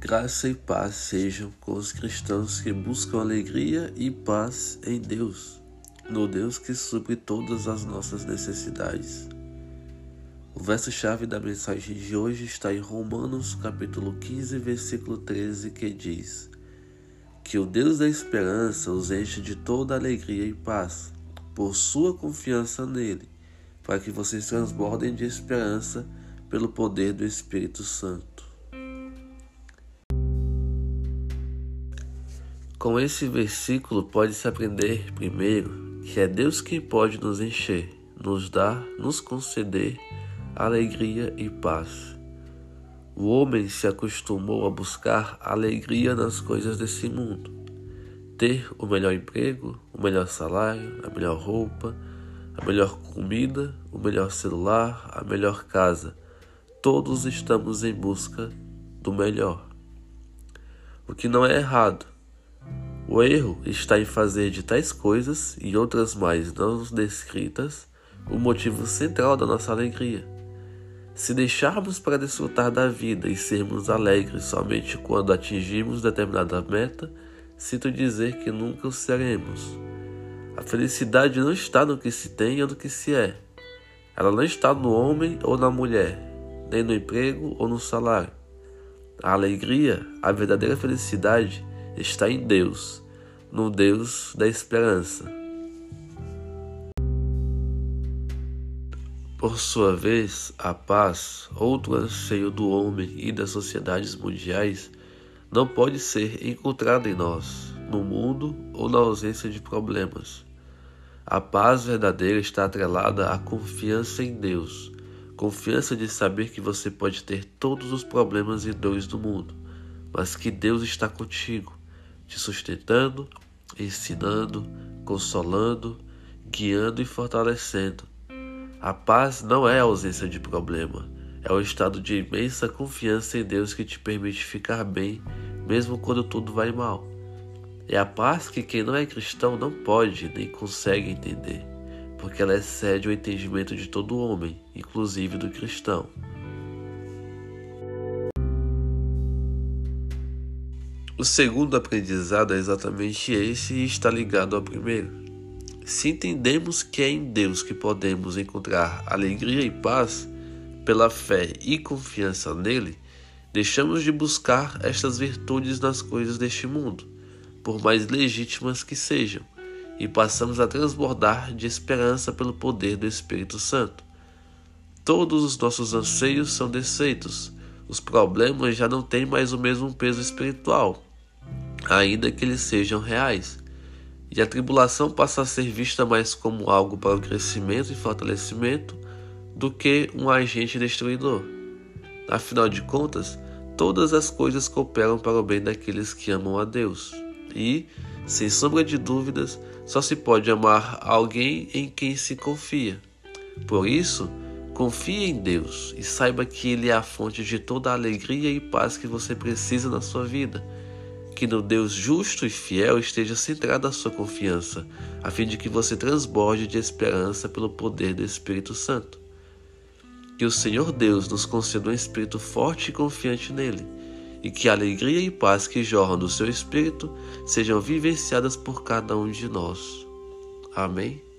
Graça e paz sejam com os cristãos que buscam alegria e paz em Deus, no Deus que supre todas as nossas necessidades. O verso-chave da mensagem de hoje está em Romanos, capítulo 15, versículo 13, que diz: Que o Deus da esperança os enche de toda alegria e paz, por sua confiança nele, para que vocês transbordem de esperança pelo poder do Espírito Santo. Com esse versículo pode-se aprender, primeiro, que é Deus quem pode nos encher, nos dar, nos conceder alegria e paz. O homem se acostumou a buscar alegria nas coisas desse mundo. Ter o melhor emprego, o melhor salário, a melhor roupa, a melhor comida, o melhor celular, a melhor casa. Todos estamos em busca do melhor. O que não é errado, o erro está em fazer de tais coisas e outras mais não descritas o motivo central da nossa alegria. Se deixarmos para desfrutar da vida e sermos alegres somente quando atingimos determinada meta, sinto dizer que nunca o seremos. A felicidade não está no que se tem ou no que se é. Ela não está no homem ou na mulher, nem no emprego ou no salário. A alegria, a verdadeira felicidade, está em Deus, no Deus da esperança. Por sua vez, a paz, outro anseio do homem e das sociedades mundiais, não pode ser encontrada em nós, no mundo ou na ausência de problemas. A paz verdadeira está atrelada à confiança em Deus, confiança de saber que você pode ter todos os problemas e dores do mundo, mas que Deus está contigo te sustentando, ensinando, consolando, guiando e fortalecendo. A paz não é a ausência de problema, é o estado de imensa confiança em Deus que te permite ficar bem, mesmo quando tudo vai mal. É a paz que quem não é cristão não pode nem consegue entender, porque ela excede o entendimento de todo homem, inclusive do cristão. O segundo aprendizado é exatamente esse e está ligado ao primeiro. Se entendemos que é em Deus que podemos encontrar alegria e paz, pela fé e confiança nele, deixamos de buscar estas virtudes nas coisas deste mundo, por mais legítimas que sejam, e passamos a transbordar de esperança pelo poder do Espírito Santo. Todos os nossos anseios são desfeitos, os problemas já não têm mais o mesmo peso espiritual ainda que eles sejam reais. E a tribulação passa a ser vista mais como algo para o crescimento e fortalecimento do que um agente destruidor. Afinal de contas, todas as coisas cooperam para o bem daqueles que amam a Deus. E, sem sombra de dúvidas, só se pode amar alguém em quem se confia. Por isso, confie em Deus e saiba que Ele é a fonte de toda a alegria e paz que você precisa na sua vida que no Deus justo e fiel esteja centrada a sua confiança, a fim de que você transborde de esperança pelo poder do Espírito Santo. Que o Senhor Deus nos conceda um espírito forte e confiante nele, e que a alegria e paz que jorram do seu espírito sejam vivenciadas por cada um de nós. Amém.